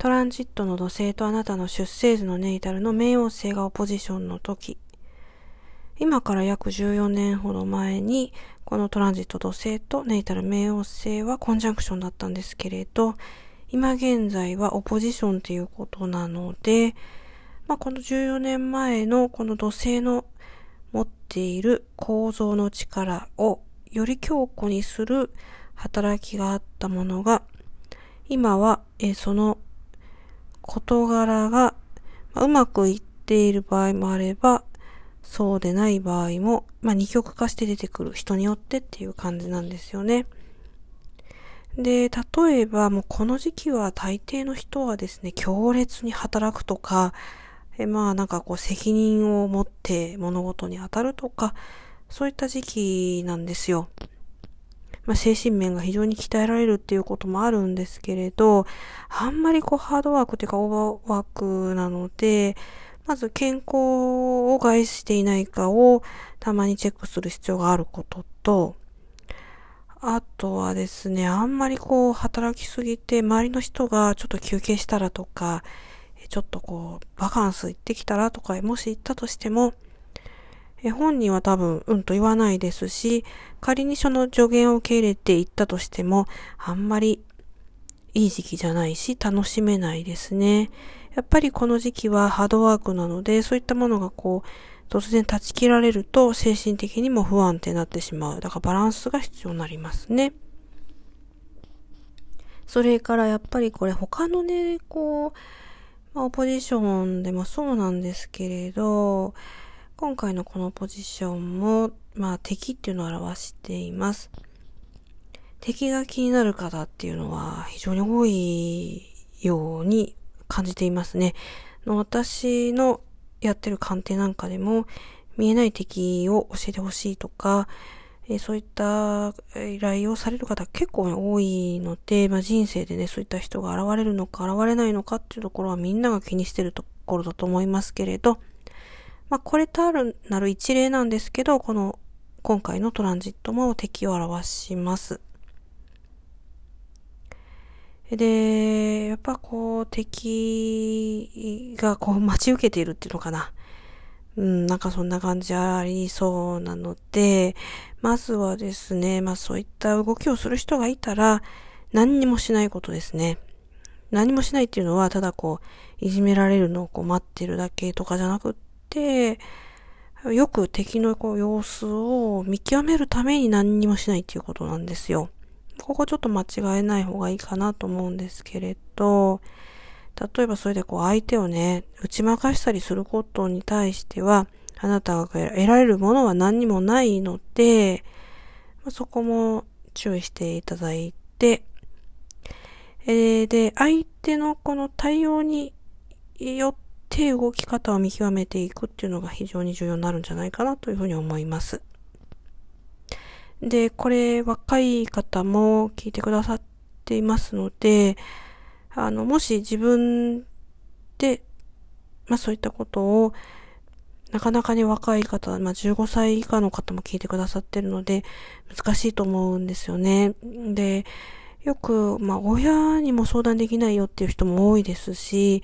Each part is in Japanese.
トランジットの土星とあなたの出生図のネイタルの冥王星がオポジションの時、今から約14年ほど前に、このトランジット土星とネイタル冥王星はコンジャンクションだったんですけれど、今現在はオポジションということなので、まあ、この14年前のこの土星の持っている構造の力をより強固にする働きがあったものが、今は、えその事柄が、うまくいっている場合もあれば、そうでない場合も、まあ、二極化して出てくる人によってっていう感じなんですよね。で、例えばもうこの時期は大抵の人はですね、強烈に働くとか、えまあなんかこう責任を持って物事に当たるとか、そういった時期なんですよ。まあ、精神面が非常に鍛えられるっていうこともあるんですけれど、あんまりこうハードワークというかオーバーワークなので、まず健康を害していないかをたまにチェックする必要があることと、あとはですね、あんまりこう働きすぎて周りの人がちょっと休憩したらとか、ちょっとこうバカンス行ってきたらとか、もし行ったとしても、え本人は多分うんと言わないですし、仮にその助言を受け入れて行ったとしても、あんまりいい時期じゃないし、楽しめないですね。やっぱりこの時期はハードワークなので、そういったものがこう、突然断ち切られると精神的にも不安定になってしまう。だからバランスが必要になりますね。それからやっぱりこれ他のね、こう、まあ、オポジションでもそうなんですけれど、今回のこのポジションも、まあ敵っていうのを表しています。敵が気になる方っていうのは非常に多いように感じていますね。の私のやってる鑑定なんかでも見えない敵を教えてほしいとか、えそういった依頼をされる方結構多いので、まあ、人生でね、そういった人が現れるのか現れないのかっていうところはみんなが気にしてるところだと思いますけれど、まあ、これとあるなる一例なんですけど、この今回のトランジットも敵を表します。で、やっぱこう敵がこう待ち受けているっていうのかな。うん、なんかそんな感じありそうなので、まずはですね、まあそういった動きをする人がいたら、何にもしないことですね。何もしないっていうのは、ただこう、いじめられるのをこう待ってるだけとかじゃなくて、よく敵のこう様子を見極めるために何にもしないっていうことなんですよ。ここちょっと間違えない方がいいかなと思うんですけれど、例えばそれでこう相手をね、打ち負かしたりすることに対しては、あなたが得られるものは何にもないので、そこも注意していただいて、えー、で、相手のこの対応によって動き方を見極めていくっていうのが非常に重要になるんじゃないかなというふうに思います。で、これ若い方も聞いてくださっていますので、あの、もし自分で、まあそういったことを、なかなかに若い方、まあ15歳以下の方も聞いてくださってるので、難しいと思うんですよね。で、よく、まあ親にも相談できないよっていう人も多いですし、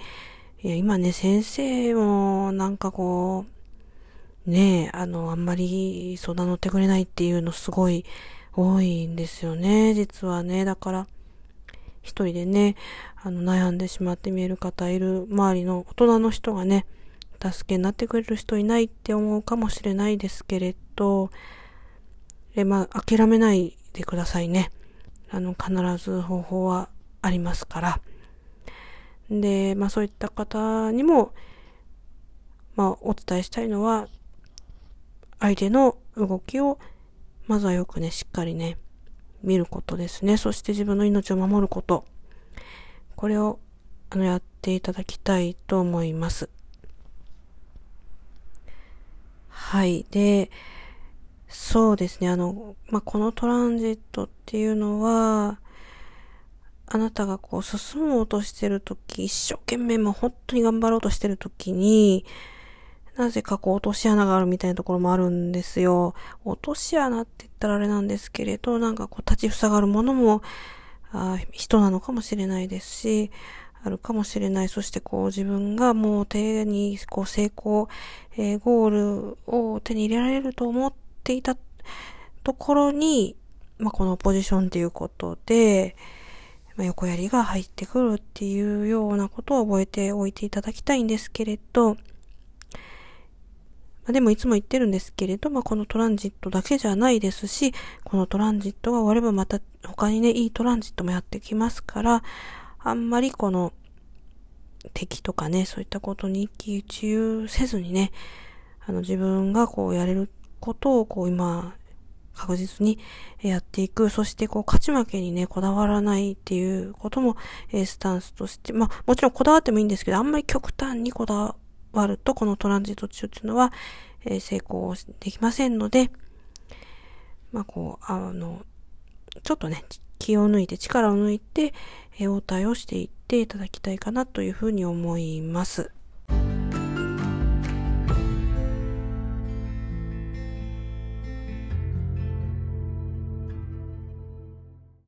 いや今ね、先生もなんかこう、ねえ、あの、あんまり相談乗ってくれないっていうのすごい多いんですよね、実はね。だから、一人でね、あの、悩んでしまって見える方いる周りの大人の人がね、助けになってくれる人いないって思うかもしれないですけれど、え、まあ、諦めないでくださいね。あの、必ず方法はありますから。で、まあそういった方にも、まあお伝えしたいのは、相手の動きを、まずはよくね、しっかりね、見ることですね。そして自分の命を守ること。これを、あの、やっていただきたいと思います。はい。で、そうですね。あの、まあ、このトランジットっていうのは、あなたがこう進もうとしてるとき、一生懸命もう本当に頑張ろうとしてるときに、なぜかこう落とし穴があるみたいなところもあるんですよ。落とし穴って言ったらあれなんですけれど、なんかこう立ち塞がるものも、あ人なのかもしれないですし、あるかもしれない。そしてこう自分がもう手にこう成功、えー、ゴールを手に入れられると思っていたところに、まあ、このポジションっていうことで、横槍が入ってくるっていうようなことを覚えておいていただきたいんですけれど、ま、でもいつも言ってるんですけれど、まあ、このトランジットだけじゃないですし、このトランジットが終わればまた他にね、いいトランジットもやってきますから、あんまりこの敵とかね、そういったことに一喜一憂せずにね、あの自分がこうやれることをこう今確実にやっていく。そしてこう勝ち負けにね、こだわらないっていうことも、え、スタンスとして、まあもちろんこだわってもいいんですけど、あんまり極端にこだわると、このトランジット中っていうのは、え、成功できませんので、まあこう、あの、ちょっとね、気を抜いて、力を抜いて、え、応対をしていっていただきたいかなというふうに思います。